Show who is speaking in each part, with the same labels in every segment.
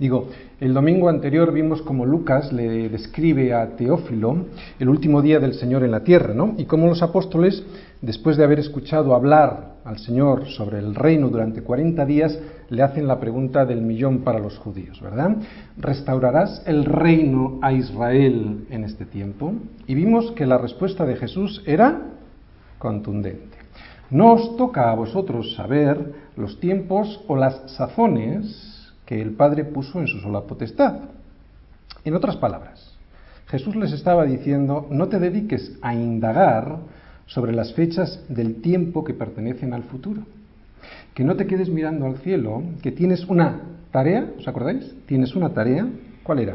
Speaker 1: Digo, el domingo anterior vimos como Lucas le describe a Teófilo el último día del Señor en la tierra, ¿no? Y cómo los apóstoles, después de haber escuchado hablar al Señor sobre el reino durante 40 días, le hacen la pregunta del millón para los judíos, ¿verdad? ¿Restaurarás el reino a Israel en este tiempo? Y vimos que la respuesta de Jesús era contundente. No os toca a vosotros saber los tiempos o las sazones que el Padre puso en su sola potestad. En otras palabras, Jesús les estaba diciendo, no te dediques a indagar sobre las fechas del tiempo que pertenecen al futuro. Que no te quedes mirando al cielo, que tienes una tarea, ¿os acordáis? Tienes una tarea, ¿cuál era?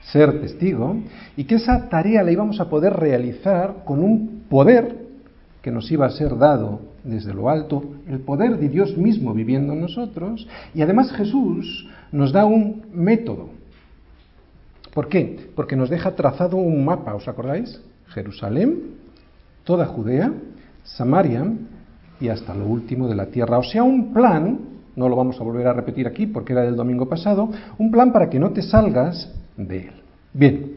Speaker 1: Ser testigo, y que esa tarea la íbamos a poder realizar con un poder que nos iba a ser dado desde lo alto, el poder de Dios mismo viviendo en nosotros, y además Jesús nos da un método. ¿Por qué? Porque nos deja trazado un mapa, ¿os acordáis? Jerusalén, toda Judea, Samaria y hasta lo último de la tierra. O sea, un plan, no lo vamos a volver a repetir aquí porque era del domingo pasado, un plan para que no te salgas de él. Bien,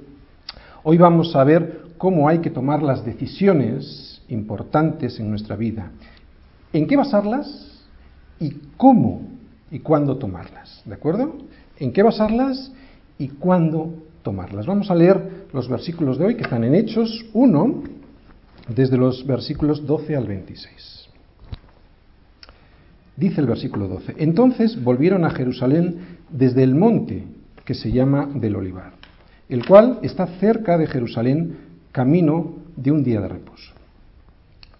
Speaker 1: hoy vamos a ver cómo hay que tomar las decisiones importantes en nuestra vida. ¿En qué basarlas y cómo y cuándo tomarlas? ¿De acuerdo? ¿En qué basarlas y cuándo tomarlas? Vamos a leer los versículos de hoy que están en Hechos 1, desde los versículos 12 al 26. Dice el versículo 12, entonces volvieron a Jerusalén desde el monte que se llama del Olivar, el cual está cerca de Jerusalén, camino de un día de reposo.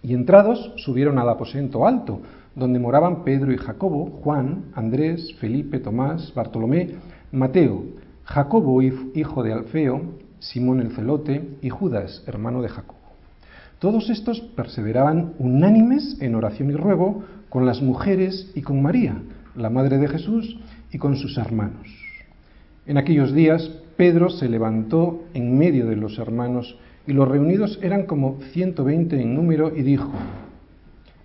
Speaker 1: Y entrados subieron al aposento alto, donde moraban Pedro y Jacobo, Juan, Andrés, Felipe, Tomás, Bartolomé, Mateo, Jacobo, hijo de Alfeo, Simón el celote y Judas, hermano de Jacobo. Todos estos perseveraban unánimes en oración y ruego con las mujeres y con María, la madre de Jesús, y con sus hermanos. En aquellos días Pedro se levantó en medio de los hermanos y los reunidos eran como 120 en número, y dijo,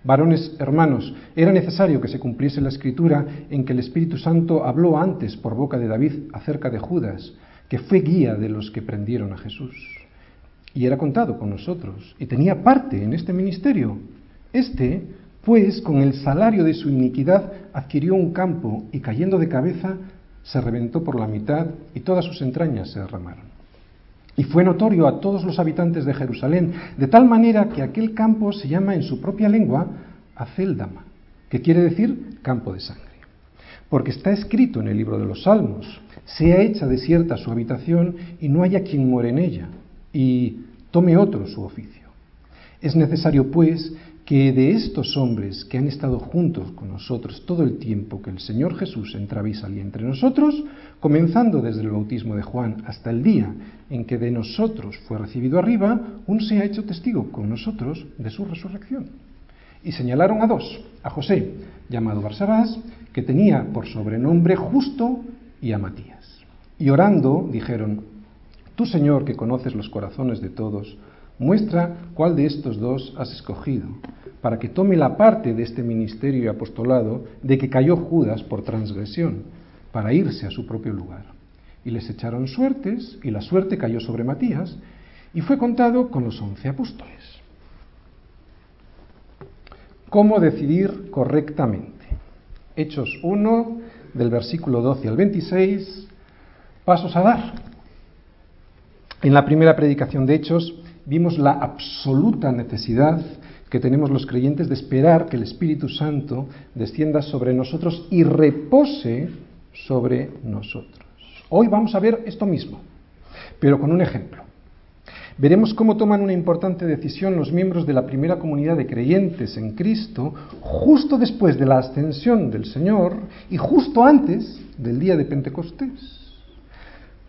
Speaker 1: Varones hermanos, era necesario que se cumpliese la escritura en que el Espíritu Santo habló antes por boca de David acerca de Judas, que fue guía de los que prendieron a Jesús. Y era contado con nosotros, y tenía parte en este ministerio. Este, pues, con el salario de su iniquidad, adquirió un campo, y cayendo de cabeza, se reventó por la mitad, y todas sus entrañas se derramaron. Y fue notorio a todos los habitantes de Jerusalén, de tal manera que aquel campo se llama en su propia lengua Aceldama, que quiere decir campo de sangre. Porque está escrito en el libro de los Salmos, sea hecha desierta su habitación y no haya quien muere en ella, y tome otro su oficio. Es necesario, pues, que de estos hombres que han estado juntos con nosotros todo el tiempo que el Señor Jesús entraba y salía entre nosotros, comenzando desde el bautismo de Juan hasta el día en que de nosotros fue recibido arriba, uno se ha hecho testigo con nosotros de su resurrección. Y señalaron a dos, a José, llamado Barsabás, que tenía por sobrenombre justo, y a Matías. Y orando dijeron, Tú Señor que conoces los corazones de todos, Muestra cuál de estos dos has escogido, para que tome la parte de este ministerio y apostolado de que cayó Judas por transgresión, para irse a su propio lugar. Y les echaron suertes, y la suerte cayó sobre Matías, y fue contado con los once apóstoles. ¿Cómo decidir correctamente? Hechos 1, del versículo 12 al 26, pasos a dar. En la primera predicación de Hechos, vimos la absoluta necesidad que tenemos los creyentes de esperar que el Espíritu Santo descienda sobre nosotros y repose sobre nosotros. Hoy vamos a ver esto mismo, pero con un ejemplo. Veremos cómo toman una importante decisión los miembros de la primera comunidad de creyentes en Cristo justo después de la ascensión del Señor y justo antes del día de Pentecostés.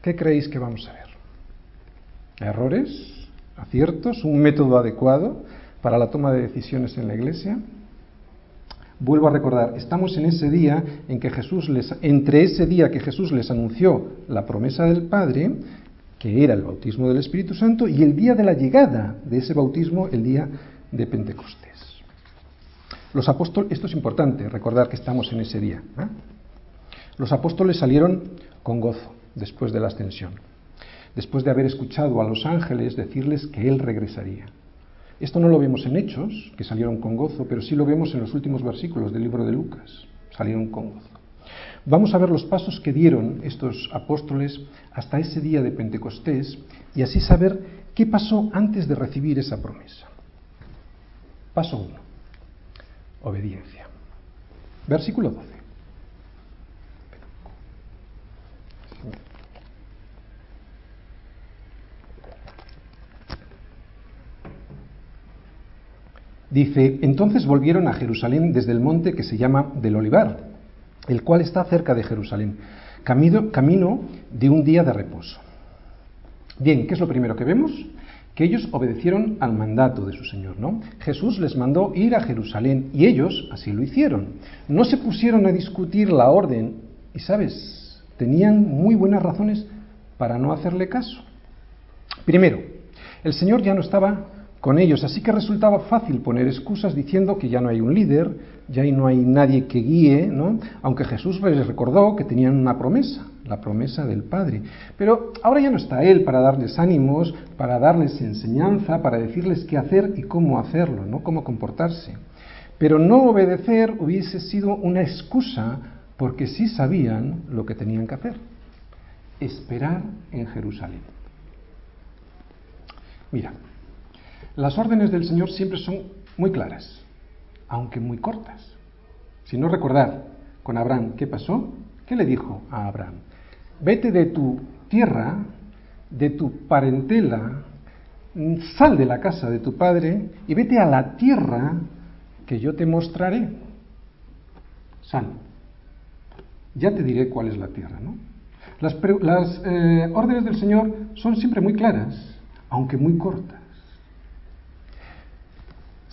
Speaker 1: ¿Qué creéis que vamos a ver? ¿Errores? aciertos, un método adecuado para la toma de decisiones en la iglesia. Vuelvo a recordar, estamos en ese día en que Jesús les, entre ese día que Jesús les anunció la promesa del Padre, que era el bautismo del Espíritu Santo, y el día de la llegada de ese bautismo, el día de Pentecostés. Los apóstoles, esto es importante, recordar que estamos en ese día. ¿eh? Los apóstoles salieron con gozo después de la ascensión, después de haber escuchado a los ángeles decirles que Él regresaría. Esto no lo vemos en Hechos, que salieron con gozo, pero sí lo vemos en los últimos versículos del libro de Lucas, salieron con gozo. Vamos a ver los pasos que dieron estos apóstoles hasta ese día de Pentecostés y así saber qué pasó antes de recibir esa promesa. Paso 1. Obediencia. Versículo 12. Dice, entonces volvieron a Jerusalén desde el monte que se llama del Olivar, el cual está cerca de Jerusalén, camino, camino de un día de reposo. Bien, ¿qué es lo primero que vemos? Que ellos obedecieron al mandato de su Señor, ¿no? Jesús les mandó ir a Jerusalén y ellos así lo hicieron. No se pusieron a discutir la orden y, ¿sabes? Tenían muy buenas razones para no hacerle caso. Primero, el Señor ya no estaba con ellos, así que resultaba fácil poner excusas diciendo que ya no hay un líder, ya no hay nadie que guíe, ¿no? Aunque Jesús les recordó que tenían una promesa, la promesa del Padre. Pero ahora ya no está Él para darles ánimos, para darles enseñanza, para decirles qué hacer y cómo hacerlo, ¿no? Cómo comportarse. Pero no obedecer hubiese sido una excusa porque sí sabían lo que tenían que hacer. Esperar en Jerusalén. Mira, las órdenes del Señor siempre son muy claras, aunque muy cortas. Si no recordar con Abraham qué pasó, ¿qué le dijo a Abraham? Vete de tu tierra, de tu parentela, sal de la casa de tu padre y vete a la tierra que yo te mostraré. Sal. Ya te diré cuál es la tierra, ¿no? Las, eh, órdenes del Señor son siempre muy claras, aunque muy cortas.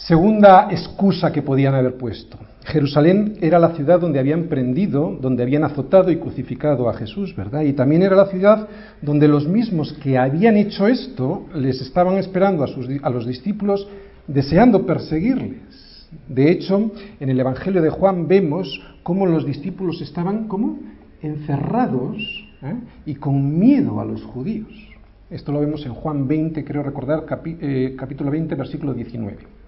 Speaker 1: Segunda excusa que podían haber puesto. Jerusalén era la ciudad donde habían prendido, donde habían azotado y crucificado a Jesús, ¿verdad? Y también era la ciudad donde los mismos que habían hecho esto les estaban esperando a, sus, a los discípulos deseando perseguirles. De hecho, en el Evangelio de Juan vemos cómo los discípulos estaban como encerrados ¿eh? y con miedo a los judíos. Esto lo vemos en Juan 20, creo recordar, eh, capítulo 20, versículo 19.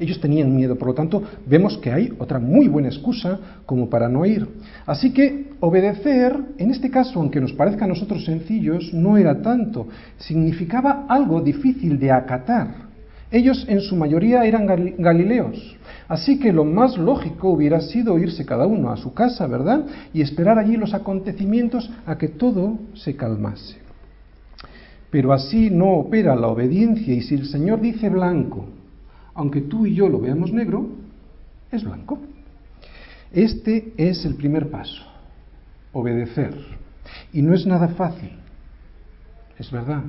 Speaker 1: Ellos tenían miedo, por lo tanto, vemos que hay otra muy buena excusa como para no ir. Así que obedecer, en este caso, aunque nos parezca a nosotros sencillos, no era tanto, significaba algo difícil de acatar. Ellos en su mayoría eran galileos, así que lo más lógico hubiera sido irse cada uno a su casa, ¿verdad? Y esperar allí los acontecimientos a que todo se calmase. Pero así no opera la obediencia y si el Señor dice blanco, aunque tú y yo lo veamos negro, es blanco. Este es el primer paso, obedecer. Y no es nada fácil, es verdad.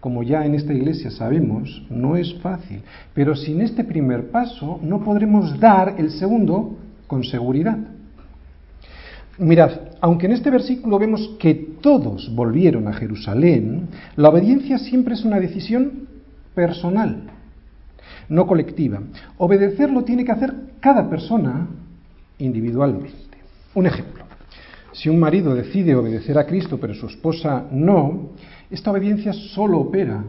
Speaker 1: Como ya en esta iglesia sabemos, no es fácil. Pero sin este primer paso no podremos dar el segundo con seguridad. Mirad, aunque en este versículo vemos que todos volvieron a Jerusalén, la obediencia siempre es una decisión personal no colectiva. Obedecerlo tiene que hacer cada persona individualmente. Un ejemplo. Si un marido decide obedecer a Cristo pero su esposa no, esta obediencia solo opera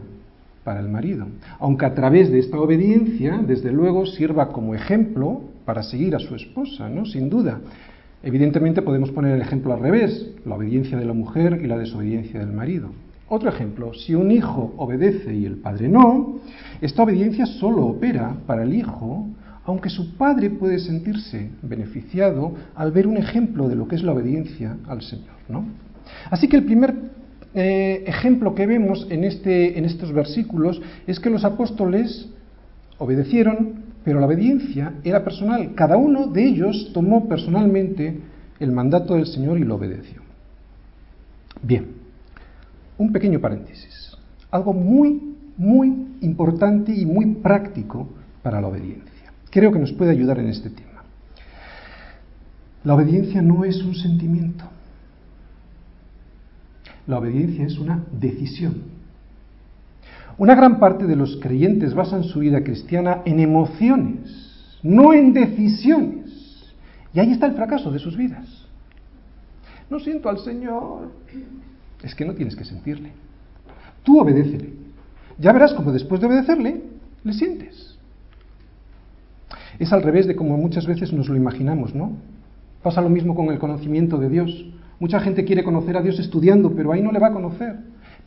Speaker 1: para el marido, aunque a través de esta obediencia, desde luego, sirva como ejemplo para seguir a su esposa, ¿no? Sin duda. Evidentemente podemos poner el ejemplo al revés, la obediencia de la mujer y la desobediencia del marido. Otro ejemplo, si un hijo obedece y el padre no, esta obediencia solo opera para el hijo, aunque su padre puede sentirse beneficiado al ver un ejemplo de lo que es la obediencia al Señor. ¿no? Así que el primer eh, ejemplo que vemos en, este, en estos versículos es que los apóstoles obedecieron, pero la obediencia era personal. Cada uno de ellos tomó personalmente el mandato del Señor y lo obedeció. Bien, un pequeño paréntesis. Algo muy, muy importante y muy práctico para la obediencia. Creo que nos puede ayudar en este tema. La obediencia no es un sentimiento. La obediencia es una decisión. Una gran parte de los creyentes basan su vida cristiana en emociones, no en decisiones. Y ahí está el fracaso de sus vidas. no siento al Señor. Es que no tienes que sentirle. Tú obedécele. Ya verás como después de obedecerle, le sientes. Es al revés de como muchas veces nos lo imaginamos, ¿no? Pasa lo mismo con el conocimiento de Dios. Mucha gente quiere conocer a Dios estudiando, pero ahí no le va a conocer.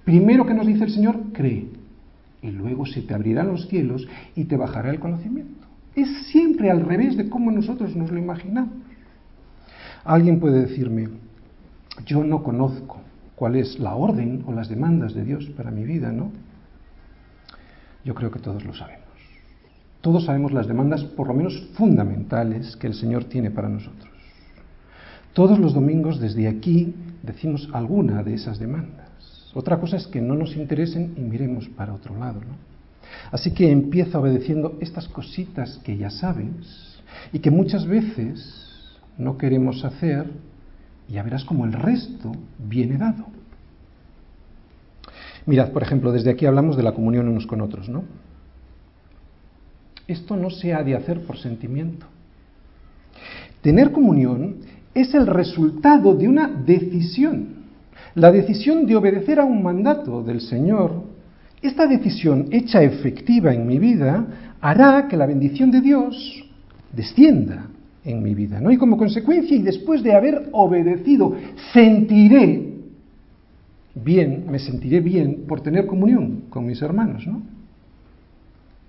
Speaker 1: Primero que nos dice el Señor, cree. Y luego se te abrirán los cielos y te bajará el conocimiento. Es siempre al revés de cómo nosotros nos lo imaginamos. Alguien puede decirme, yo no conozco cuál es la orden o las demandas de Dios para mi vida, ¿no? Yo creo que todos lo sabemos. Todos sabemos las demandas, por lo menos fundamentales, que el Señor tiene para nosotros. Todos los domingos desde aquí decimos alguna de esas demandas. Otra cosa es que no nos interesen y miremos para otro lado. ¿no? Así que empieza obedeciendo estas cositas que ya sabes y que muchas veces no queremos hacer ya verás como el resto viene dado. Mirad, por ejemplo, desde aquí hablamos de la comunión unos con otros, ¿no? Esto no se ha de hacer por sentimiento. Tener comunión es el resultado de una decisión. La decisión de obedecer a un mandato del Señor, esta decisión hecha efectiva en mi vida, hará que la bendición de Dios descienda en mi vida, ¿no? Y como consecuencia, y después de haber obedecido, sentiré bien, me sentiré bien por tener comunión con mis hermanos, ¿no?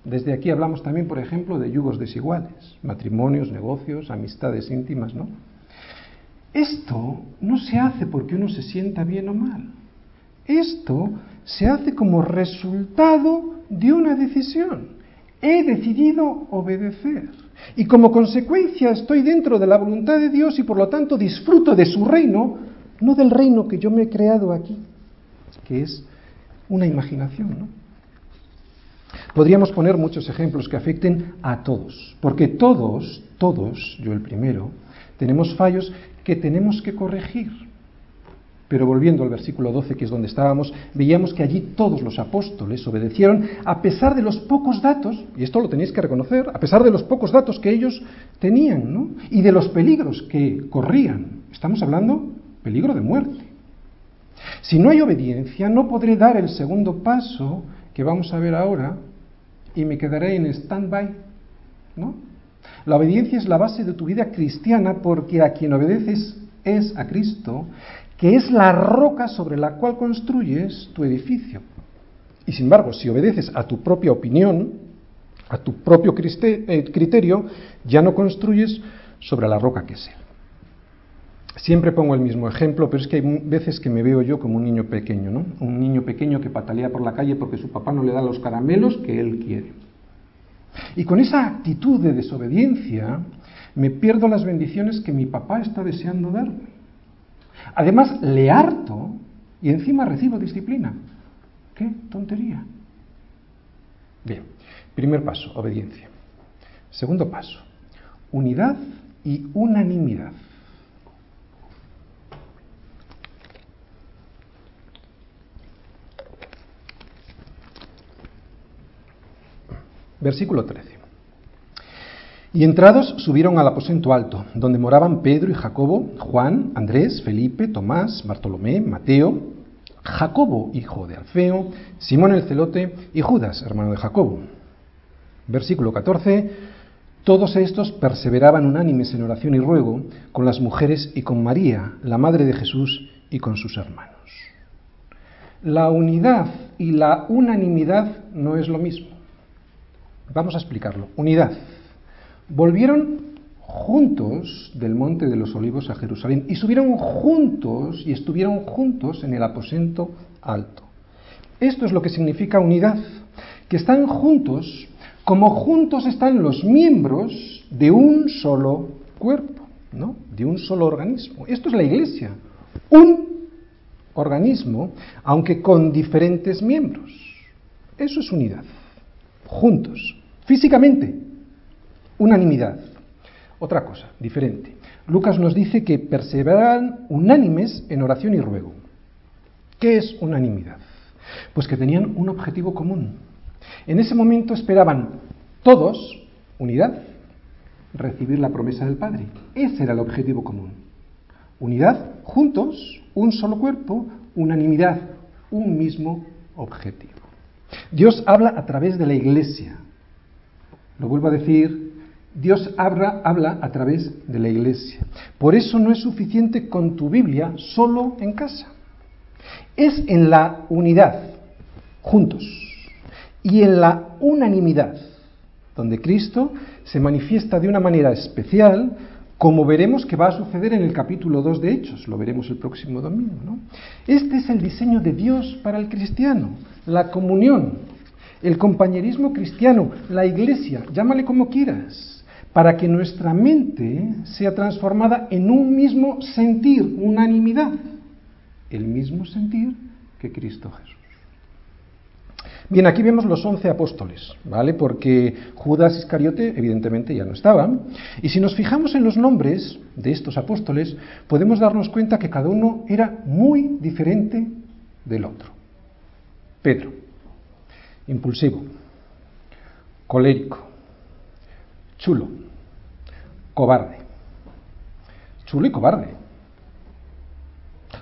Speaker 1: Desde aquí hablamos también, por ejemplo, de yugos desiguales, matrimonios, negocios, amistades íntimas, ¿no? Esto no se hace porque uno se sienta bien o mal. Esto se hace como resultado de una decisión. He decidido obedecer. Y como consecuencia estoy dentro de la voluntad de Dios y por lo tanto disfruto de su reino, no del reino que yo me he creado aquí, que es una imaginación, ¿no? Podríamos poner muchos ejemplos que afecten a todos, porque todos, todos, yo el primero, tenemos fallos que tenemos que corregir. Pero volviendo al versículo 12, que es donde estábamos, veíamos que allí todos los apóstoles obedecieron a pesar de los pocos datos, y esto lo tenéis que reconocer, a pesar de los pocos datos que ellos tenían, ¿no? Y de los peligros que corrían. Estamos hablando peligro de muerte. Si no hay obediencia, no podré dar el segundo paso que vamos a ver ahora y me quedaré en stand-by, ¿no? La obediencia es la base de tu vida cristiana porque a quien obedeces es a Cristo, que es la roca sobre la cual construyes tu edificio. Y sin embargo, si obedeces a tu propia opinión, a tu propio eh, criterio, ya no construyes sobre la roca que es Él. Siempre pongo el mismo ejemplo, pero es que hay veces que me veo yo como un niño pequeño, ¿no? Un niño pequeño que patalea por la calle porque su papá no le da los caramelos que él quiere. Y con esa actitud de desobediencia me pierdo las bendiciones que mi papá está deseando darme. Además, le harto y encima recibo disciplina. ¿Qué tontería? Bien, primer paso, obediencia. Segundo paso, unidad y unanimidad. Versículo 13. Y entrados subieron al aposento alto, donde moraban Pedro y Jacobo, Juan, Andrés, Felipe, Tomás, Bartolomé, Mateo, Jacobo, hijo de Alfeo, Simón el celote y Judas, hermano de Jacobo. Versículo 14. Todos estos perseveraban unánimes en oración y ruego con las mujeres y con María, la madre de Jesús, y con sus hermanos. La unidad y la unanimidad no es lo mismo. Vamos a explicarlo. Unidad. Volvieron juntos del monte de los olivos a Jerusalén y subieron juntos y estuvieron juntos en el aposento alto. Esto es lo que significa unidad, que están juntos como juntos están los miembros de un solo cuerpo, ¿no? De un solo organismo. Esto es la iglesia, un organismo, aunque con diferentes miembros. Eso es unidad juntos, físicamente, unanimidad. Otra cosa, diferente. Lucas nos dice que perseveran unánimes en oración y ruego. ¿Qué es unanimidad? Pues que tenían un objetivo común. En ese momento esperaban todos, unidad, recibir la promesa del Padre. Ese era el objetivo común. Unidad, juntos, un solo cuerpo, unanimidad, un mismo objetivo. Dios habla a través de la iglesia. Lo vuelvo a decir, Dios habla, habla a través de la iglesia. Por eso no es suficiente con tu Biblia solo en casa. Es en la unidad, juntos, y en la unanimidad, donde Cristo se manifiesta de una manera especial, como veremos que va a suceder en el capítulo 2 de Hechos, lo veremos el próximo domingo. Este es el diseño de Dios para el cristiano, la comunión, el compañerismo cristiano, la iglesia, llámale como quieras, para que nuestra mente sea transformada en un mismo sentir, unanimidad, el mismo sentir que Cristo Jesús. Bien, aquí vemos los once apóstoles, ¿vale? Porque Judas Iscariote evidentemente ya no estaba. Y si nos fijamos en los nombres de estos apóstoles, podemos darnos cuenta que cada uno era muy diferente del otro. Pedro, impulsivo, colérico, chulo, cobarde. Chulo y cobarde.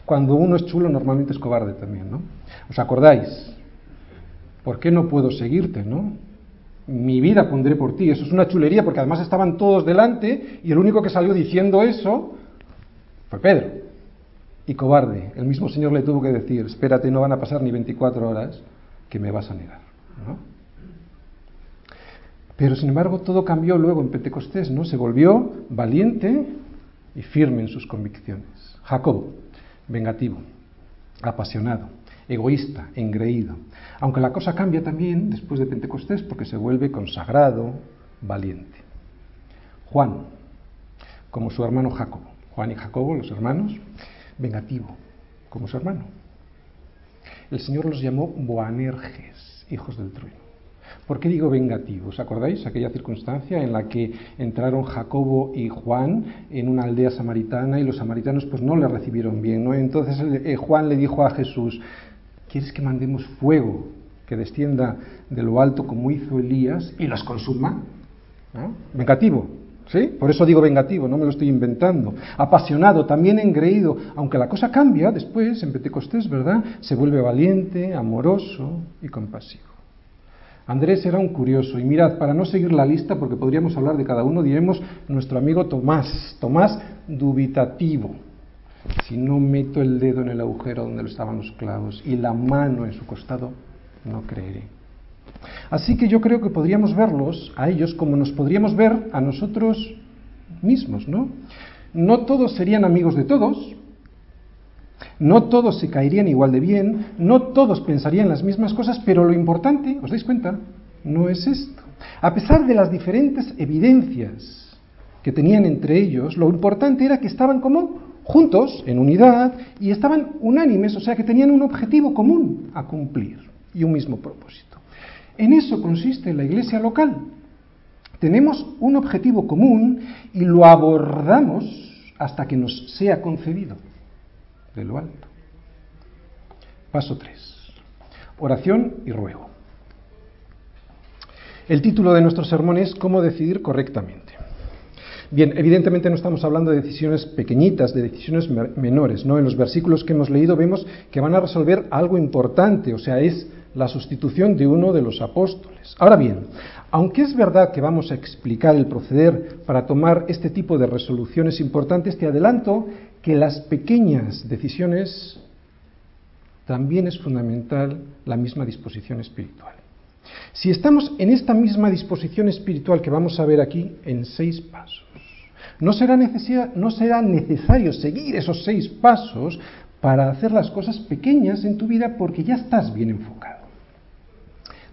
Speaker 1: Cuando uno es chulo normalmente es cobarde también, ¿no? ¿Os acordáis? ¿por qué no puedo seguirte, no? Mi vida pondré por ti. Eso es una chulería porque además estaban todos delante y el único que salió diciendo eso fue Pedro. Y cobarde. El mismo Señor le tuvo que decir, espérate, no van a pasar ni 24 horas que me vas a negar. ¿no? Pero sin embargo todo cambió luego en Pentecostés, ¿no? Se volvió valiente y firme en sus convicciones. Jacob, vengativo, apasionado, egoísta, engreído. Aunque la cosa cambia también después de Pentecostés porque se vuelve consagrado, valiente. Juan, como su hermano Jacobo. Juan y Jacobo, los hermanos, vengativo, como su hermano. El Señor los llamó Boanerges, hijos del trueno. ¿Por qué digo vengativo? ¿Os acordáis aquella circunstancia en la que entraron Jacobo y Juan en una aldea samaritana y los samaritanos pues no le recibieron bien, ¿no? Entonces eh, Juan le dijo a Jesús, ¿Quieres que mandemos fuego que descienda de lo alto como hizo Elías y los consuma? Vengativo, ¿sí? Por eso digo vengativo, no me lo estoy inventando. Apasionado, también engreído, aunque la cosa cambia después, en Pentecostés, ¿verdad? Se vuelve valiente, amoroso y compasivo. Andrés era un curioso, y mirad, para no seguir la lista, porque podríamos hablar de cada uno, diremos nuestro amigo Tomás, Tomás dubitativo, si no meto el dedo en el agujero donde estaban los clavos y la mano en su costado, no creeré. Así que yo creo que podríamos verlos a ellos como nos podríamos ver a nosotros mismos, ¿no? No todos serían amigos de todos, no todos se caerían igual de bien, no todos pensarían las mismas cosas, pero lo importante, ¿os dais cuenta? No es esto. A pesar de las diferentes evidencias que tenían entre ellos, lo importante era que estaban como juntos, en unidad, y estaban unánimes, o sea que tenían un objetivo común a cumplir y un mismo propósito. En eso consiste la iglesia local. Tenemos un objetivo común y lo abordamos hasta que nos sea concedido de lo alto. Paso 3. Oración y ruego. El título de nuestro sermón es Cómo decidir correctamente. Bien, evidentemente no estamos hablando de decisiones pequeñitas, de decisiones menores, ¿no? En los versículos que hemos leído vemos que van a resolver algo importante, o sea, es la sustitución de uno de los apóstoles. Ahora bien, aunque es verdad que vamos a explicar el proceder para tomar este tipo de resoluciones importantes, te adelanto que las pequeñas decisiones también es fundamental la misma disposición espiritual. Si estamos en esta misma disposición espiritual que vamos a ver aquí en seis pasos, no será, no será necesario seguir esos seis pasos para hacer las cosas pequeñas en tu vida porque ya estás bien enfocado.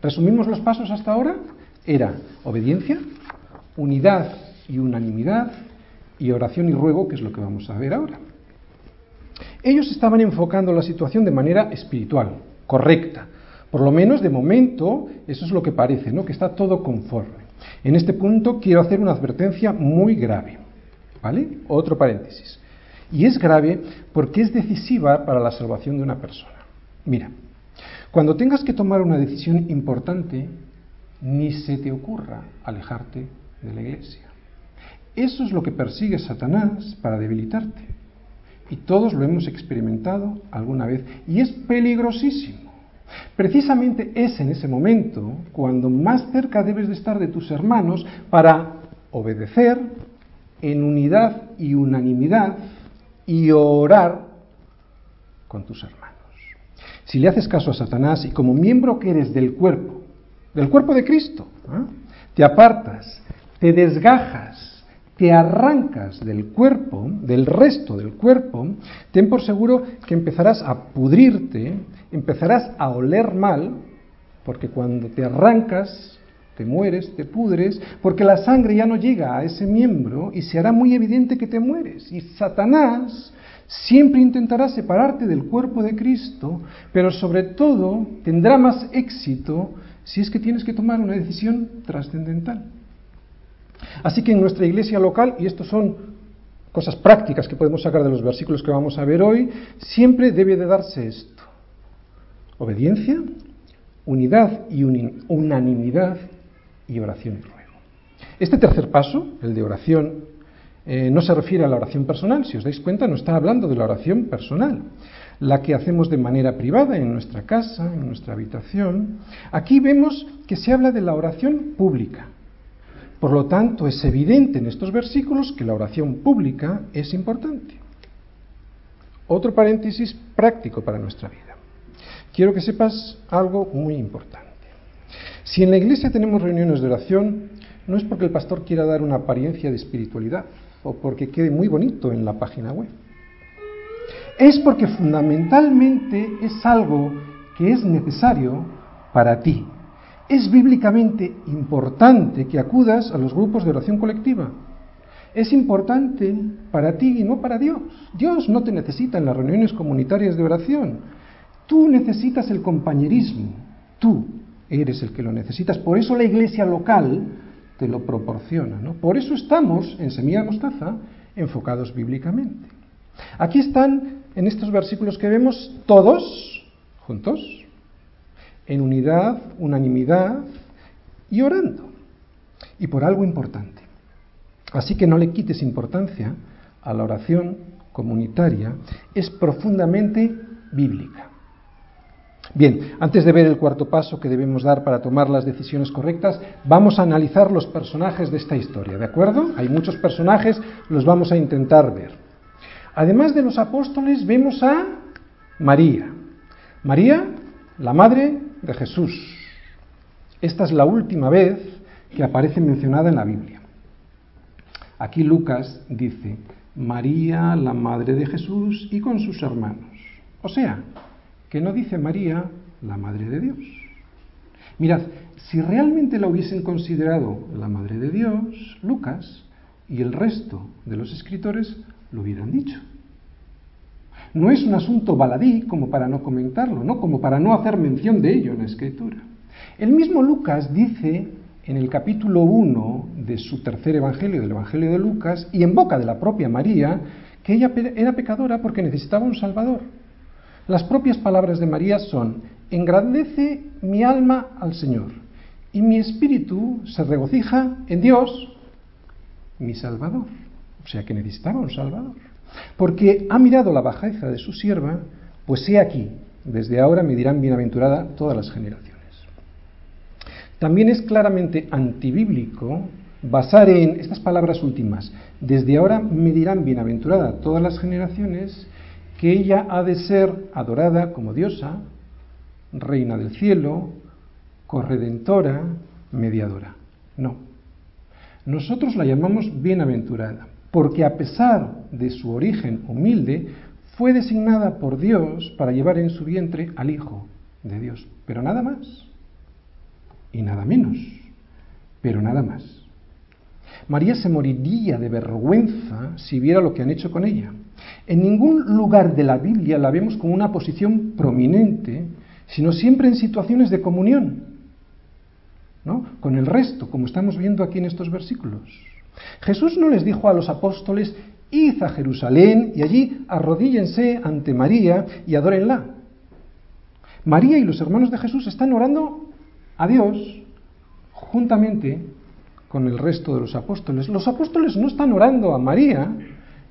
Speaker 1: Resumimos los pasos hasta ahora. Era obediencia, unidad y unanimidad y oración y ruego, que es lo que vamos a ver ahora. Ellos estaban enfocando la situación de manera espiritual, correcta. Por lo menos de momento, eso es lo que parece, ¿no? Que está todo conforme. En este punto quiero hacer una advertencia muy grave. ¿Vale? Otro paréntesis. Y es grave porque es decisiva para la salvación de una persona. Mira, cuando tengas que tomar una decisión importante, ni se te ocurra alejarte de la iglesia. Eso es lo que persigue Satanás para debilitarte. Y todos lo hemos experimentado alguna vez. Y es peligrosísimo. Precisamente es en ese momento cuando más cerca debes de estar de tus hermanos para obedecer en unidad y unanimidad y orar con tus hermanos. Si le haces caso a Satanás y como miembro que eres del cuerpo, del cuerpo de Cristo, ¿ah? te apartas, te desgajas, te arrancas del cuerpo, del resto del cuerpo, ten por seguro que empezarás a pudrirte, empezarás a oler mal, porque cuando te arrancas, te mueres, te pudres, porque la sangre ya no llega a ese miembro y se hará muy evidente que te mueres. Y Satanás siempre intentará separarte del cuerpo de Cristo, pero sobre todo tendrá más éxito si es que tienes que tomar una decisión trascendental. Así que en nuestra iglesia local, y estos son cosas prácticas que podemos sacar de los versículos que vamos a ver hoy, siempre debe de darse esto. Obediencia, unidad y unanimidad y oración y ruego. Este tercer paso, el de oración, eh, no se refiere a la oración personal, si os dais cuenta, no está hablando de la oración personal, la que hacemos de manera privada en nuestra casa, en nuestra habitación. Aquí vemos que se habla de la oración pública, por lo tanto, es evidente en estos versículos que la oración pública es importante. Otro paréntesis práctico para nuestra vida. Quiero que sepas algo muy importante. Si en la iglesia tenemos reuniones de oración, no es porque el pastor quiera dar una apariencia de espiritualidad o porque quede muy bonito en la página web. Es porque fundamentalmente es algo que es necesario para ti, es bíblicamente importante que acudas a los grupos de oración colectiva. Es importante para ti y no para Dios. Dios no te necesita en las reuniones comunitarias de oración. Tú necesitas el compañerismo. Tú eres el que lo necesitas. Por eso la iglesia local te lo proporciona. ¿no? Por eso estamos en Semilla Mostaza enfocados bíblicamente. Aquí están, en estos versículos que vemos, todos juntos, en unidad, unanimidad y orando. Y por algo importante. Así que no le quites importancia a la oración comunitaria, es profundamente bíblica. Bien, antes de ver el cuarto paso que debemos dar para tomar las decisiones correctas, vamos a analizar los personajes de esta historia, ¿de acuerdo? Hay muchos personajes, los vamos a intentar ver. Además de los apóstoles, vemos a María. María, la madre de Jesús. Esta es la última vez que aparece mencionada en la Biblia. Aquí Lucas dice, María, la madre de Jesús, y con sus hermanos. O sea, que no dice María, la madre de Dios. Mirad, si realmente la hubiesen considerado la madre de Dios, Lucas y el resto de los escritores lo hubieran dicho. No es un asunto baladí como para no comentarlo, ¿no? como para no hacer mención de ello en la escritura. El mismo Lucas dice en el capítulo 1 de su tercer evangelio, del Evangelio de Lucas, y en boca de la propia María, que ella era pecadora porque necesitaba un Salvador. Las propias palabras de María son, engrandece mi alma al Señor, y mi espíritu se regocija en Dios, mi Salvador. O sea que necesitaba un Salvador. Porque ha mirado la bajeza de su sierva, pues he aquí, desde ahora me dirán bienaventurada todas las generaciones. También es claramente antibíblico basar en estas palabras últimas, desde ahora me dirán bienaventurada todas las generaciones, que ella ha de ser adorada como diosa, reina del cielo, corredentora, mediadora. No. Nosotros la llamamos bienaventurada, porque a pesar de su origen humilde, fue designada por Dios para llevar en su vientre al Hijo de Dios. Pero nada más. Y nada menos. Pero nada más. María se moriría de vergüenza si viera lo que han hecho con ella. En ningún lugar de la Biblia la vemos con una posición prominente, sino siempre en situaciones de comunión, ¿no? Con el resto, como estamos viendo aquí en estos versículos. Jesús no les dijo a los apóstoles, id a Jerusalén y allí arrodíllense ante María y adórenla. María y los hermanos de Jesús están orando a Dios juntamente con el resto de los apóstoles. Los apóstoles no están orando a María,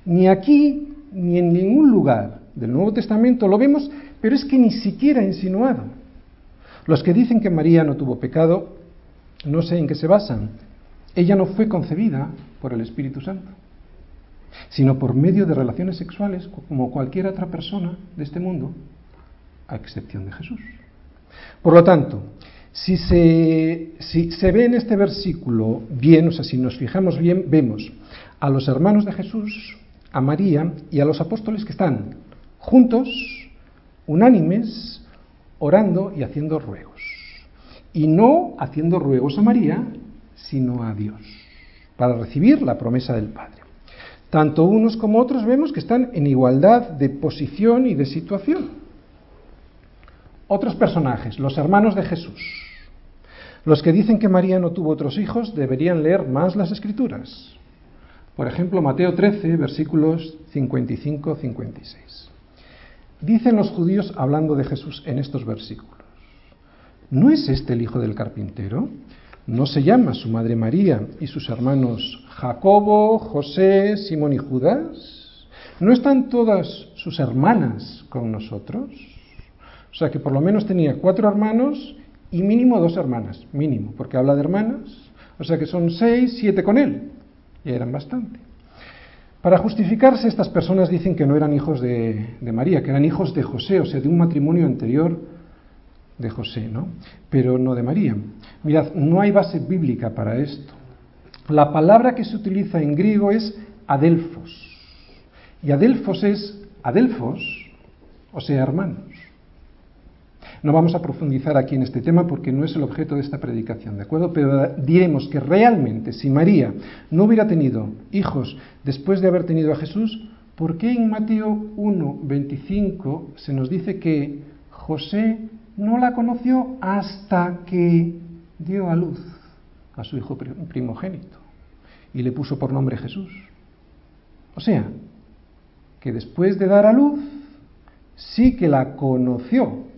Speaker 1: ni aquí ni en ningún lugar del Nuevo Testamento lo vemos, pero es que ni siquiera insinuado. Los que dicen que María no tuvo pecado, no sé en qué se basan. Ella no fue concebida por el Espíritu Santo, sino por medio de relaciones sexuales como cualquier otra persona de este mundo, a excepción de Jesús. Por lo tanto, si se, ve en este versículo bien, o sea, si nos fijamos bien, vemos a los hermanos de Jesús, a María y a los apóstoles que están juntos, unánimes, orando y haciendo ruegos. Y no haciendo ruegos a María, sino a Dios, para recibir la promesa del Padre. Tanto unos como otros vemos que están en igualdad de posición y de situación. Otros personajes, los hermanos de Jesús. Los que dicen que María no tuvo otros hijos deberían leer más las escrituras. Por ejemplo, Mateo 13, versículos 55-56. Dicen los judíos hablando de Jesús en estos versículos. ¿No es este el hijo del carpintero? ¿No se llama su madre María y sus hermanos Jacobo, José, Simón y Judas? ¿No están todas sus hermanas con nosotros? O sea que por lo menos tenía cuatro hermanos y mínimo dos hermanas, mínimo, porque habla de hermanas. O sea que son seis, siete con él. Ya eran bastante. Para justificarse, estas personas dicen que no eran hijos de, de, María, que eran hijos de José, o sea, de un matrimonio anterior de José, ¿no? Pero no de María. Mirad, no hay base bíblica para esto. La palabra que se utiliza en griego es adelfos. Y adelfos es adelfos, o sea, hermanos. No vamos a profundizar aquí en este tema porque no es el objeto de esta predicación, ¿de acuerdo? Pero diremos que realmente si María no hubiera tenido hijos después de haber tenido a Jesús, ¿por qué en Mateo 1, 25 se nos dice que José no la conoció hasta que dio a luz a su hijo primogénito y le puso por nombre Jesús? O sea, que después de dar a luz, sí que la conoció,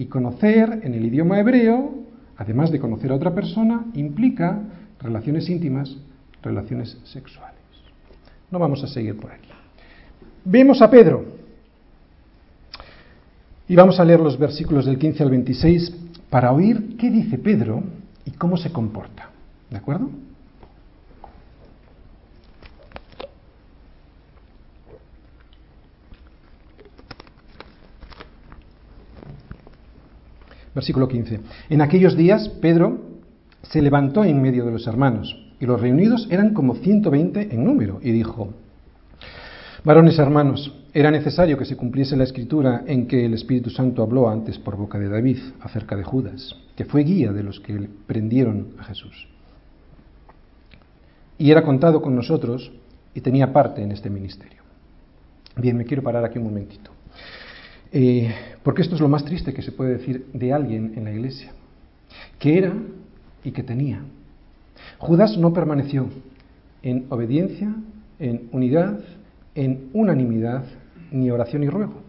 Speaker 1: y conocer en el idioma hebreo, además de conocer a otra persona, implica relaciones íntimas, relaciones sexuales. No vamos a seguir por aquí. Vemos a Pedro. Y vamos a leer los versículos del 15 al 26 para oír qué dice Pedro y cómo se comporta. ¿De acuerdo? Versículo 15. En aquellos días Pedro se levantó en medio de los hermanos, y los reunidos eran como 120 en número, y dijo, Varones hermanos, era necesario que se cumpliese la escritura en que el Espíritu Santo habló antes por boca de David acerca de Judas, que fue guía de los que prendieron a Jesús. Y era contado con nosotros y tenía parte en este ministerio. Bien, me quiero parar aquí un momentito. Eh, porque esto es lo más triste que se puede decir de alguien en la iglesia, que era y que tenía. Judas no permaneció en obediencia, en unidad, en unanimidad, ni oración y ruego.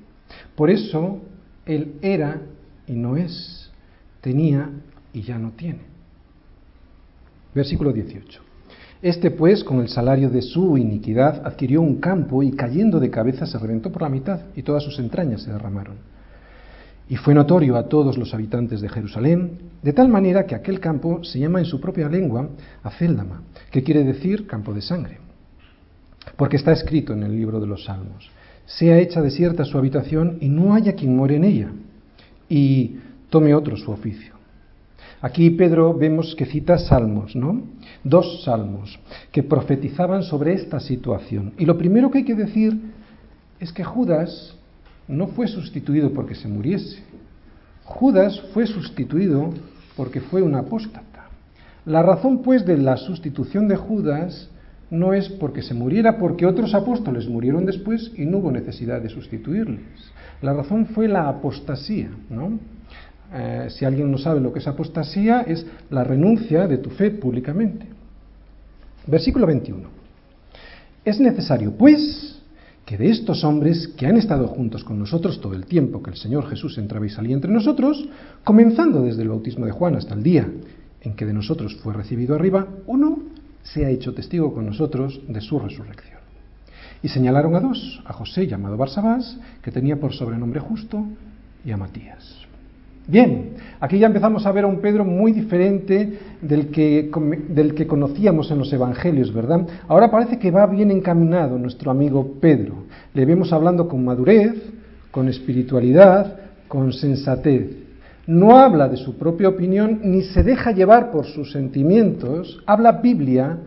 Speaker 1: Por eso él era y no es, tenía y ya no tiene. Versículo 18. Este pues, con el salario de su iniquidad, adquirió un campo y cayendo de cabeza se reventó por la mitad y todas sus entrañas se derramaron. Y fue notorio a todos los habitantes de Jerusalén, de tal manera que aquel campo se llama en su propia lengua Acéldama, que quiere decir campo de sangre. Porque está escrito en el libro de los Salmos, sea hecha desierta su habitación y no haya quien more en ella, y tome otro su oficio. Aquí Pedro vemos que cita salmos, ¿no? Dos salmos que profetizaban sobre esta situación. Y lo primero que hay que decir es que Judas no fue sustituido porque se muriese. Judas fue sustituido porque fue un apóstata. La razón, pues, de la sustitución de Judas no es porque se muriera, porque otros apóstoles murieron después y no hubo necesidad de sustituirles. La razón fue la apostasía, ¿no? Eh, si alguien no sabe lo que es apostasía, es la renuncia de tu fe públicamente. Versículo 21. Es necesario, pues, que de estos hombres que han estado juntos con nosotros todo el tiempo que el Señor Jesús entraba y salía entre nosotros, comenzando desde el bautismo de Juan hasta el día en que de nosotros fue recibido arriba, uno se ha hecho testigo con nosotros de su resurrección. Y señalaron a dos, a José llamado Barsabás, que tenía por sobrenombre justo, y a Matías. Bien, aquí ya empezamos a ver a un Pedro muy diferente del que, del que conocíamos en los evangelios, ¿verdad? Ahora parece que va bien encaminado nuestro amigo Pedro. Le vemos hablando con madurez, con espiritualidad, con sensatez. No habla de su propia opinión ni se deja llevar por sus sentimientos, habla Biblia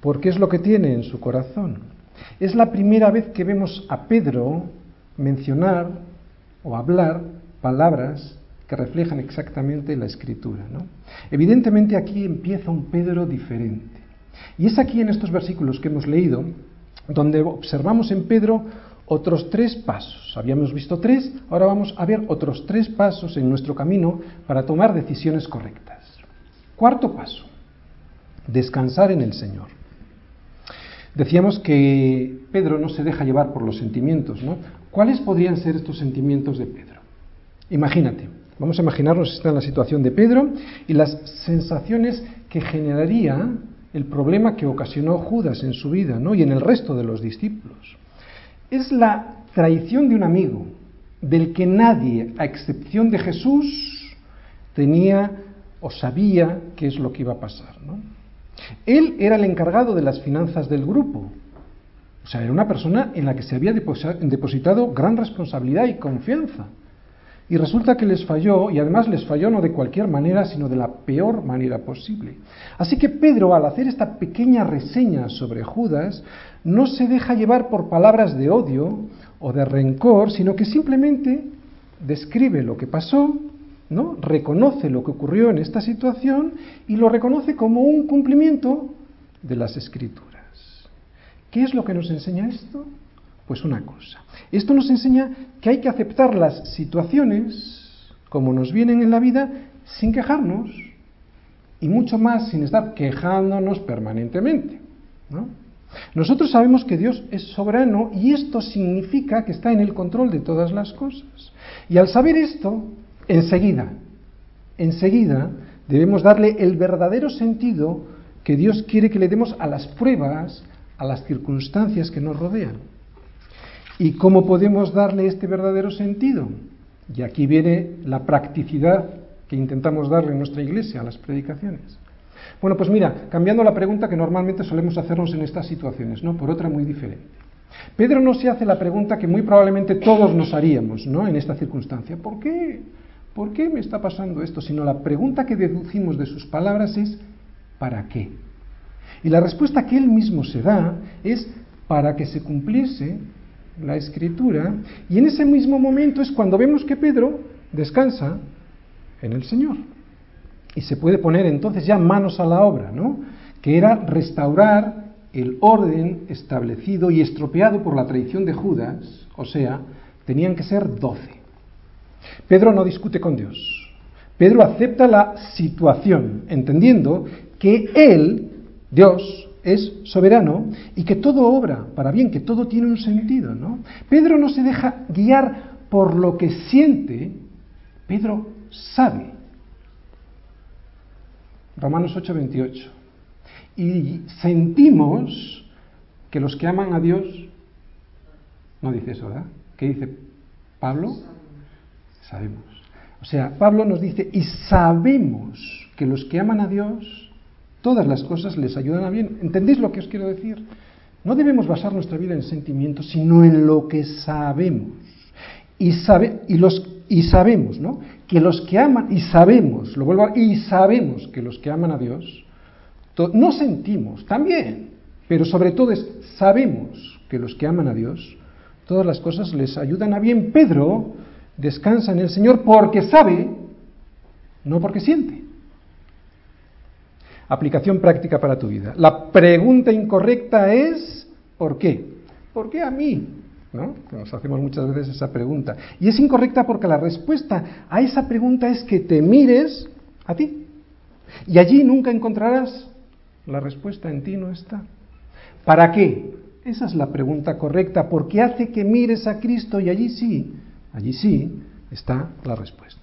Speaker 1: porque es lo que tiene en su corazón. Es la primera vez que vemos a Pedro mencionar o hablar palabras que reflejan exactamente la escritura. ¿no? Evidentemente aquí empieza un Pedro diferente. Y es aquí en estos versículos que hemos leído donde observamos en Pedro otros tres pasos. Habíamos visto tres, ahora vamos a ver otros tres pasos en nuestro camino para tomar decisiones correctas. Cuarto paso, descansar en el Señor. Decíamos que Pedro no se deja llevar por los sentimientos, ¿no? ¿Cuáles podrían ser estos sentimientos de Pedro? Imagínate, vamos a imaginarnos está en la situación de Pedro y las sensaciones que generaría el problema que ocasionó Judas en su vida, ¿no? Y en el resto de los discípulos. Es la traición de un amigo, del que nadie, a excepción de Jesús, tenía o sabía qué es lo que iba a pasar. Él era el encargado de las finanzas del grupo. O sea, era una persona en la que se había depositado gran responsabilidad y confianza. Y resulta que les falló, y además les falló no de cualquier manera, sino de la peor manera posible. Así que Pedro, al hacer esta pequeña reseña sobre Judas, no se deja llevar por palabras de odio o de rencor, sino que simplemente describe lo que pasó ¿no? Reconoce lo que ocurrió en esta situación y lo reconoce como un cumplimiento de las escrituras. ¿Qué es lo que nos enseña esto? Pues una cosa. Esto nos enseña que hay que aceptar las situaciones como nos vienen en la vida sin quejarnos y mucho más sin estar quejándonos permanentemente. Nosotros sabemos que Dios es soberano y esto significa que está en el control de todas las cosas. Y al saber esto, enseguida, enseguida debemos darle el verdadero sentido que Dios quiere que le demos a las pruebas, a las circunstancias que nos rodean. ¿Y cómo podemos darle este verdadero sentido? Y aquí viene la practicidad que intentamos darle en nuestra iglesia a las predicaciones. Bueno, pues mira, cambiando la pregunta que normalmente solemos hacernos en estas situaciones, ¿no? Por otra muy diferente. Pedro no se hace la pregunta que muy probablemente todos nos haríamos, ¿no? En esta circunstancia. ¿Por qué? ¿por qué me está pasando esto? Sino la pregunta que deducimos de sus palabras es ¿para qué? Y la respuesta que él mismo se da es para que se cumpliese la escritura. Y en ese mismo momento es cuando vemos que Pedro descansa en el Señor. Y se puede poner entonces ya manos a la obra, ¿no? Que era restaurar el orden establecido y estropeado por la traición de Judas, o sea, tenían que ser doce. Pedro no discute con Dios. Pedro acepta la situación, entendiendo que Él, Dios, es soberano y que todo obra para bien, que todo tiene un sentido, ¿no? Pedro no se deja guiar por lo que siente, Pedro sabe. Romanos 8:28. Y sentimos que los que aman a Dios, no dice eso, ¿verdad? ¿Qué dice Pablo? Sabemos. O sea, Pablo nos dice, y sabemos que los que aman a Dios, todas las cosas les ayudan a bien. ¿Entendéis lo que os quiero decir? No debemos basar nuestra vida en sentimientos, sino en lo que sabemos. Y, sabemos, ¿no? Que los que aman, y sabemos, lo vuelvo a, y sabemos que los que aman a Dios, no sentimos, también, pero sobre todo sabemos que los que aman a Dios, todas las cosas les ayudan a bien. Pedro descansa en el Señor porque sabe, no porque siente. Aplicación práctica para tu vida. La pregunta incorrecta es ¿por qué? ¿Por qué a mí? ¿No? nos hacemos muchas veces esa pregunta. Y es incorrecta porque la respuesta a esa pregunta es que te mires a ti. Y allí nunca encontrarás la respuesta, en ti no está. ¿Para qué? Esa es la pregunta correcta, porque hace que mires a Cristo y allí sí Allí sí está la respuesta.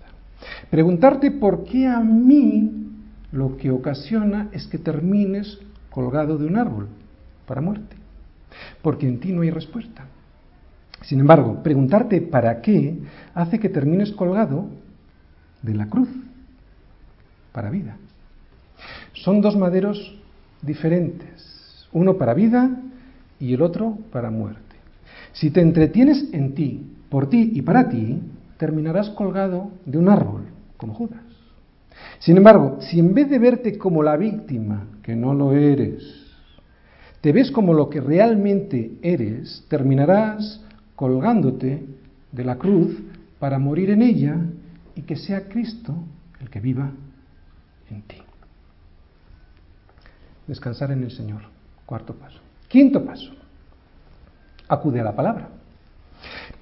Speaker 1: Preguntarte por qué a mí lo que ocasiona es que termines colgado de un árbol para muerte. porque en ti no hay respuesta. Sin embargo, preguntarte para qué hace que termines colgado de la cruz para vida. Son dos maderos diferentes, uno para vida y el otro para muerte. Si te entretienes en ti, por ti y para ti, terminarás colgado de un árbol, como Judas. Sin embargo, si en vez de verte como la víctima, que no lo eres, te ves como lo que realmente eres, terminarás colgándote de la cruz para morir en ella y que sea Cristo el que viva en ti. Descansar en el Señor. Cuarto paso. Quinto paso. Acude a la palabra.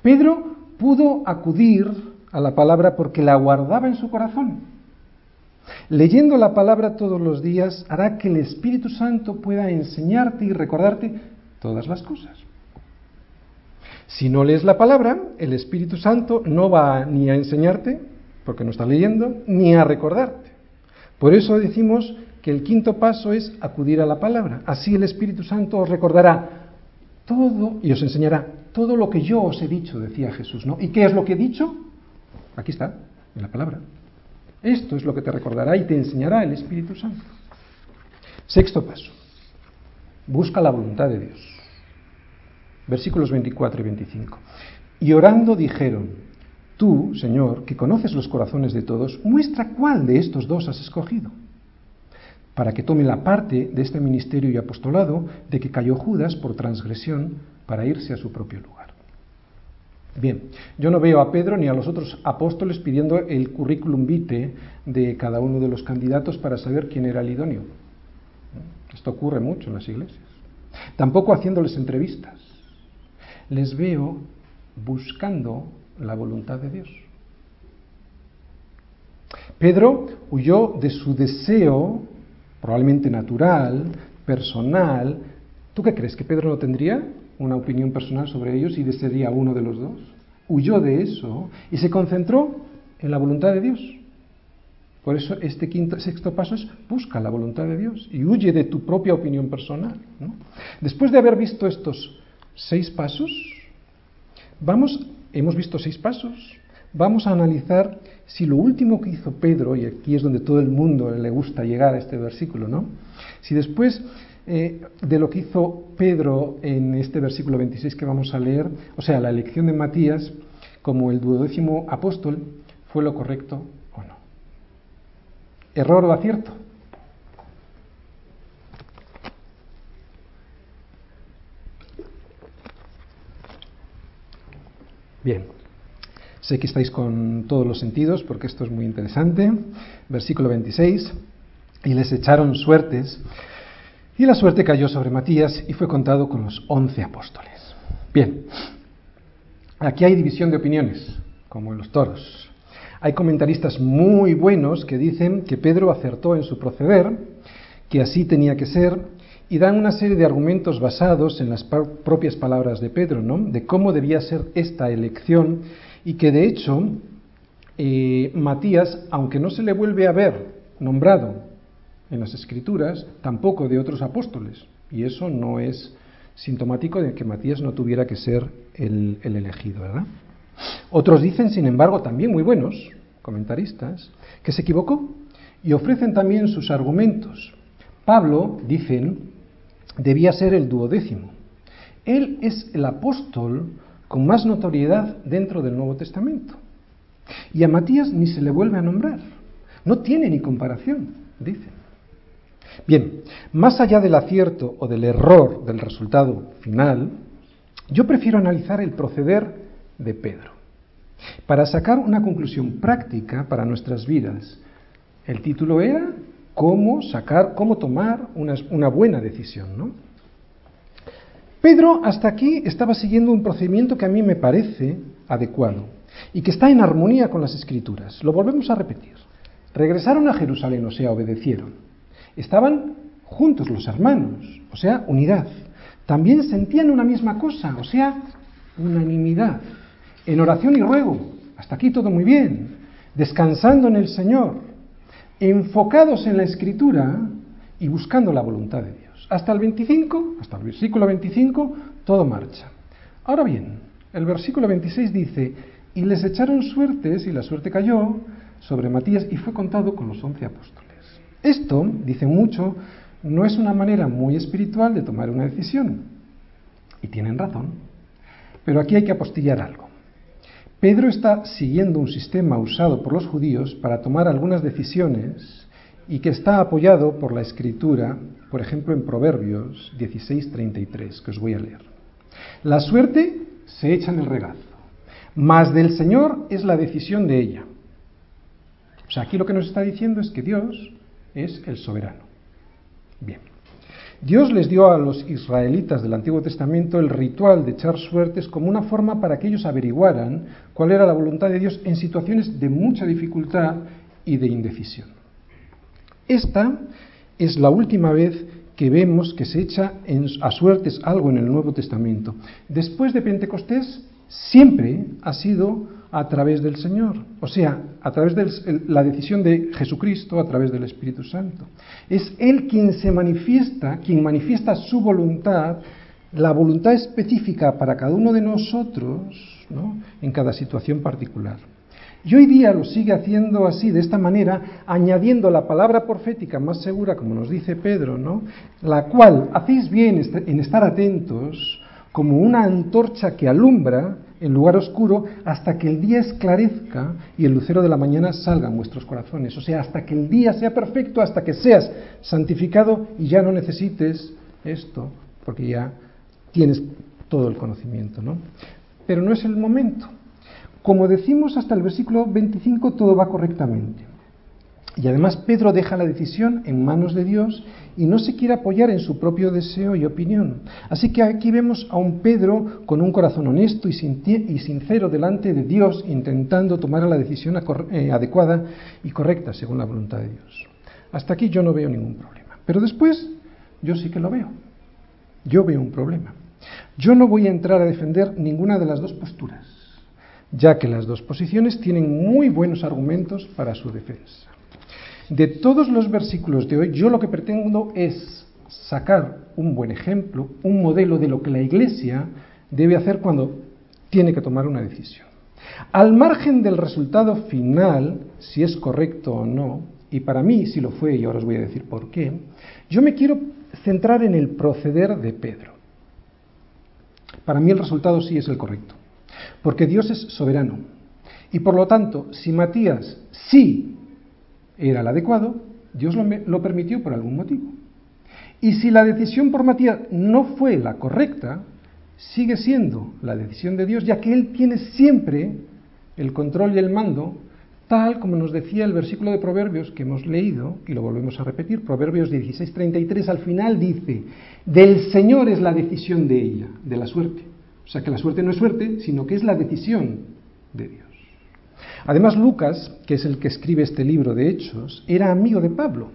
Speaker 1: Pedro pudo acudir a la palabra porque la guardaba en su corazón. Leyendo la palabra todos los días hará que el Espíritu Santo pueda enseñarte y recordarte todas las cosas. Si no lees la palabra, el Espíritu Santo no va ni a enseñarte, porque no está leyendo, ni a recordarte. Por eso decimos que el quinto paso es acudir a la palabra. Así el Espíritu Santo os recordará todo y os enseñará todo lo que yo os he dicho, decía Jesús, ¿no? ¿Y qué es lo que he dicho? Aquí está, en la palabra. Esto es lo que te recordará y te enseñará el Espíritu Santo. Sexto paso. Busca la voluntad de Dios. Versículos 24 y 25. Y orando dijeron, tú, Señor, que conoces los corazones de todos, muestra cuál de estos dos has escogido, para que tome la parte de este ministerio y apostolado de que cayó Judas por transgresión para irse a su propio lugar. Bien, yo no veo a Pedro ni a los otros apóstoles pidiendo el currículum vitae de cada uno de los candidatos para saber quién era el idóneo. Esto ocurre mucho en las iglesias. Tampoco haciéndoles entrevistas. Les veo buscando la voluntad de Dios. Pedro huyó de su deseo, probablemente natural, personal. ¿Tú qué crees? ¿Que Pedro no tendría una opinión personal sobre ellos y sería uno de los dos. Huyó de eso y se concentró en la voluntad de Dios. Por eso este quinto, sexto paso es busca la voluntad de Dios y huye de tu propia opinión personal. Después de haber visto estos seis pasos, vamos, hemos visto seis pasos, vamos a analizar si lo último que hizo Pedro, y aquí es donde todo el mundo le gusta llegar a este versículo, ¿no? Si después eh, de lo que hizo Pedro en este versículo 26 que vamos a leer, o sea, la elección de Matías como el duodécimo apóstol, ¿fue lo correcto o no? ¿Error o acierto? Bien, sé que estáis con todos los sentidos porque esto es muy interesante. Versículo 26, y les echaron suertes y la suerte cayó sobre Matías y fue contado con los once apóstoles. Bien, aquí hay división de opiniones, como en los toros. Hay comentaristas muy buenos que dicen que Pedro acertó en su proceder, que así tenía que ser, y dan una serie de argumentos basados en las propias palabras de Pedro, ¿no? De cómo debía ser esta elección y que de hecho eh, Matías, aunque no se le vuelve a ver nombrado en las escrituras, tampoco de otros apóstoles. Y eso no es sintomático de que Matías no tuviera que ser el, elegido, ¿verdad? Otros dicen, sin embargo, también muy buenos comentaristas, que se equivocó y ofrecen también sus argumentos. Pablo, dicen, debía ser el duodécimo. Él es el apóstol con más notoriedad dentro del Nuevo Testamento. Y a Matías ni se le vuelve a nombrar. No tiene ni comparación, dicen. Bien, más allá del acierto o del error del resultado final, yo prefiero analizar el proceder de Pedro para sacar una conclusión práctica para nuestras vidas. El título era cómo sacar, cómo tomar una, buena decisión, ¿no? Pedro hasta aquí estaba siguiendo un procedimiento que a mí me parece adecuado y que está en armonía con las escrituras. Lo volvemos a repetir. Regresaron a Jerusalén, o sea, obedecieron. Estaban juntos los hermanos, o sea, unidad. También sentían una misma cosa, o sea, unanimidad. En oración y ruego, hasta aquí todo muy bien. Descansando en el Señor, enfocados en la escritura y buscando la voluntad de Dios. Hasta el 25, hasta el versículo 25, todo marcha. Ahora bien, el versículo 26 dice, y les echaron suertes y la suerte cayó sobre Matías y fue contado con los once apóstoles. Esto, dice mucho, no es una manera muy espiritual de tomar una decisión. Y tienen razón. Pero aquí hay que apostillar algo. Pedro está siguiendo un sistema usado por los judíos para tomar algunas decisiones y que está apoyado por la escritura, por ejemplo en Proverbios 16:33, que os voy a leer. La suerte se echa en el regazo, mas del Señor es la decisión de ella. O sea, aquí lo que nos está diciendo es que Dios es el soberano. Bien. Dios les dio a los israelitas del Antiguo Testamento el ritual de echar suertes como una forma para que ellos averiguaran cuál era la voluntad de Dios en situaciones de mucha dificultad y de indecisión. Esta es la última vez que vemos que se echa a suertes algo en el Nuevo Testamento. Después de Pentecostés, siempre ha sido a través del Señor, o sea, a través de la decisión de Jesucristo, a través del Espíritu Santo. Es Él quien se manifiesta, quien manifiesta su voluntad, la voluntad específica para cada uno de nosotros, ¿no? en cada situación particular. Y hoy día lo sigue haciendo así, de esta manera, añadiendo la palabra profética más segura, como nos dice Pedro, ¿no? la cual hacéis bien en estar atentos como una antorcha que alumbra en lugar oscuro hasta que el día esclarezca y el lucero de la mañana salga en vuestros corazones. O sea, hasta que el día sea perfecto, hasta que seas santificado y ya no necesites esto, porque ya tienes todo el conocimiento, ¿no? Pero no es el momento. Como decimos hasta el versículo 25, todo va correctamente. Y además Pedro deja la decisión en manos de Dios y no se quiere apoyar en su propio deseo y opinión. Así que aquí vemos a un Pedro con un corazón honesto y sincero delante de Dios, intentando tomar la decisión eh, adecuada y correcta según la voluntad de Dios. Hasta aquí yo no veo ningún problema. Pero después yo sí que lo veo. Yo veo un problema. Yo no voy a entrar a defender ninguna de las dos posturas, ya que las dos posiciones tienen muy buenos argumentos para su defensa. De todos los versículos de hoy, yo lo que pretendo es sacar un buen ejemplo, un modelo de lo que la Iglesia debe hacer cuando tiene que tomar una decisión. Al margen del resultado final, si es correcto o no, y para mí si lo fue, y ahora os voy a decir por qué, yo me quiero centrar en el proceder de Pedro. Para mí el resultado sí es el correcto, porque Dios es soberano. Y por lo tanto, si Matías sí era el adecuado, Dios lo, permitió por algún motivo. Y si la decisión por Matías no fue la correcta, sigue siendo la decisión de Dios, ya que Él tiene siempre el control y el mando, tal como nos decía el versículo de Proverbios que hemos leído, y lo volvemos a repetir, Proverbios 16:33 al final dice, del Señor es la decisión de ella, de la suerte. O sea que la suerte no es suerte, sino que es la decisión de Dios. Además, Lucas, que es el que escribe este libro de Hechos, era amigo de Pablo,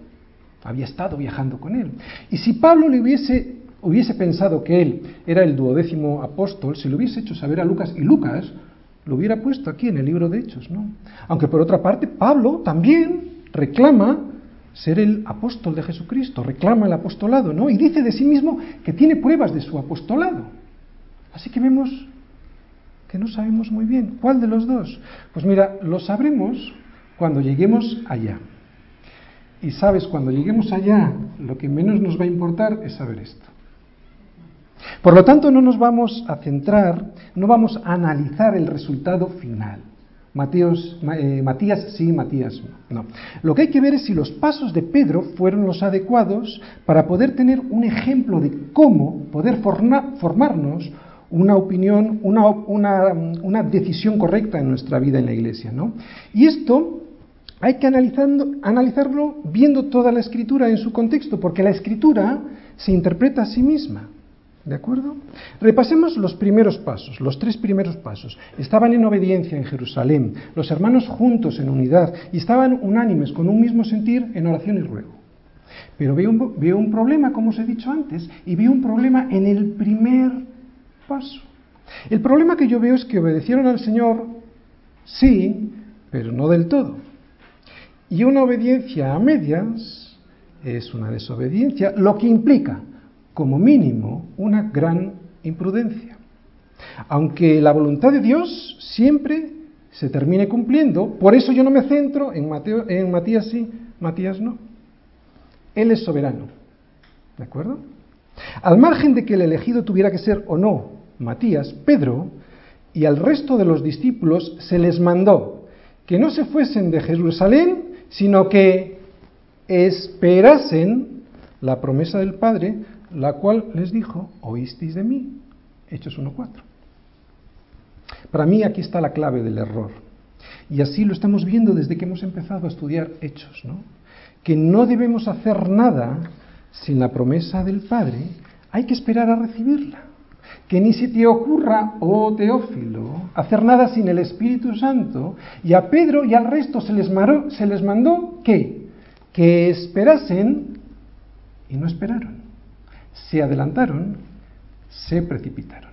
Speaker 1: había estado viajando con él. Y si Pablo le hubiese, hubiese pensado que él era el duodécimo apóstol, se lo hubiese hecho saber a Lucas y Lucas lo hubiera puesto aquí en el libro de Hechos, ¿no? Aunque por otra parte, Pablo también reclama ser el apóstol de Jesucristo, reclama el apostolado, ¿no? Y dice de sí mismo que tiene pruebas de su apostolado. Así que vemos no sabemos muy bien. ¿Cuál de los dos? Pues mira, lo sabremos cuando lleguemos allá. Y sabes, cuando lleguemos allá, lo que menos nos va a importar es saber esto. Por lo tanto, no nos vamos a centrar, no vamos a analizar el resultado final. Eh, Matías sí, Matías no. Lo que hay que ver es si los pasos de Pedro fueron los adecuados para poder tener un ejemplo de cómo poder formarnos una opinión, una, una, decisión correcta en nuestra vida en la iglesia. ¿no? Y esto hay que analizando, analizarlo viendo toda la escritura en su contexto, porque la escritura se interpreta a sí misma. ¿De acuerdo? Repasemos los primeros pasos, los tres primeros pasos. Estaban en obediencia en Jerusalén, los hermanos juntos en unidad y estaban unánimes, con un mismo sentir en oración y ruego. Pero veo un, veo un problema, como os he dicho antes, y veo un problema en el primer paso. El problema que yo veo es que obedecieron al Señor, sí, pero no del todo. Y una obediencia a medias es una desobediencia, lo que implica, como mínimo, una gran imprudencia. Aunque la voluntad de Dios siempre se termine cumpliendo, por eso yo no me centro en, Mateo, en Matías sí, Matías no. Él es soberano. ¿De acuerdo? Al margen de que el elegido tuviera que ser o no Matías, Pedro y al resto de los discípulos se les mandó que no se fuesen de Jerusalén, sino que esperasen la promesa del Padre, la cual les dijo, oísteis de mí. Hechos 1.4. Para mí aquí está la clave del error. Y así lo estamos viendo desde que hemos empezado a estudiar Hechos, ¿no? Que no debemos hacer nada sin la promesa del Padre, hay que esperar a recibirla. Que ni se te ocurra, oh Teófilo, hacer nada sin el Espíritu Santo. Y a Pedro y al resto se les, se les mandó que, que esperasen y no esperaron. Se adelantaron, se precipitaron.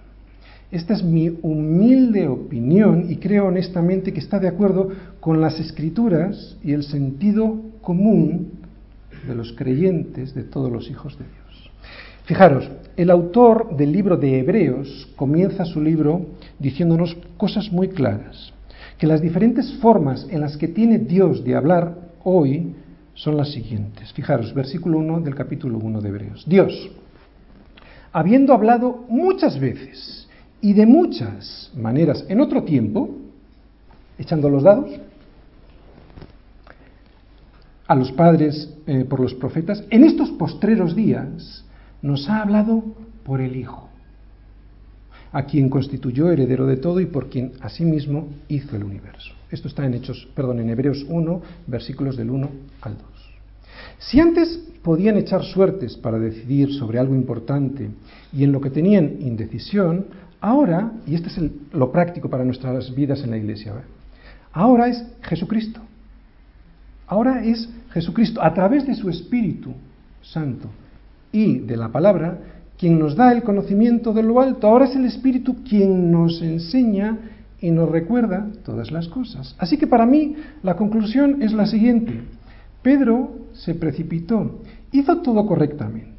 Speaker 1: Esta es mi humilde opinión y creo honestamente que está de acuerdo con las escrituras y el sentido común de los creyentes, de todos los hijos de Dios. Fijaros, el autor del libro de Hebreos comienza su libro diciéndonos cosas muy claras, que las diferentes formas en las que tiene Dios de hablar hoy son las siguientes. Fijaros, versículo 1 del capítulo 1 de Hebreos. Dios, habiendo hablado muchas veces y de muchas maneras en otro tiempo, echando los dados, a los padres eh, por los profetas, en estos postreros días nos ha hablado por el Hijo, a quien constituyó heredero de todo y por quien asimismo hizo el universo. Esto está en Hechos, perdón, en Hebreos 1, versículos del 1 al 2. Si antes podían echar suertes para decidir sobre algo importante y en lo que tenían indecisión, ahora, y este es lo práctico para nuestras vidas en la iglesia, ahora es Jesucristo. Ahora es Jesucristo, a través de su Espíritu Santo y de la palabra, quien nos da el conocimiento de lo alto. Ahora es el Espíritu quien nos enseña y nos recuerda todas las cosas. Así que para mí la conclusión es la siguiente. Pedro se precipitó, hizo todo correctamente,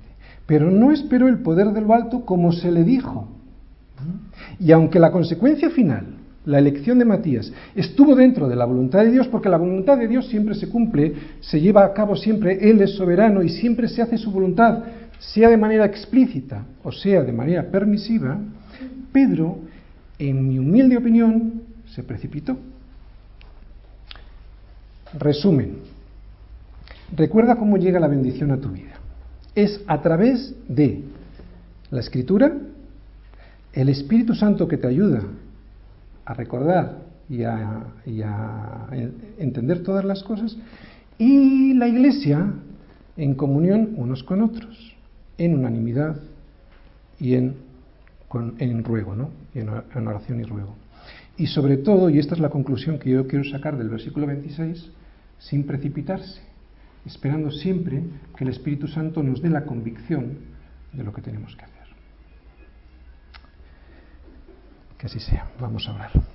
Speaker 1: pero no esperó el poder de lo alto como se le dijo. Y aunque la consecuencia final la elección de Matías estuvo dentro de la voluntad de Dios, porque la voluntad de Dios siempre se cumple, se lleva a cabo siempre, Él es soberano y siempre se hace su voluntad, sea de manera explícita o sea de manera permisiva, Pedro, en mi humilde opinión, se precipitó. Resumen, recuerda cómo llega la bendición a tu vida. Es a través de la escritura, el Espíritu Santo que te ayuda a recordar y a, entender todas las cosas, y la iglesia en comunión unos con otros, en unanimidad y en, en ruego, ¿no? en, en oración y ruego. Y sobre todo, y esta es la conclusión que yo quiero sacar del versículo 26, sin precipitarse, esperando siempre que el Espíritu Santo nos dé la convicción de lo que tenemos que hacer. Que así sea. Vamos a hablar.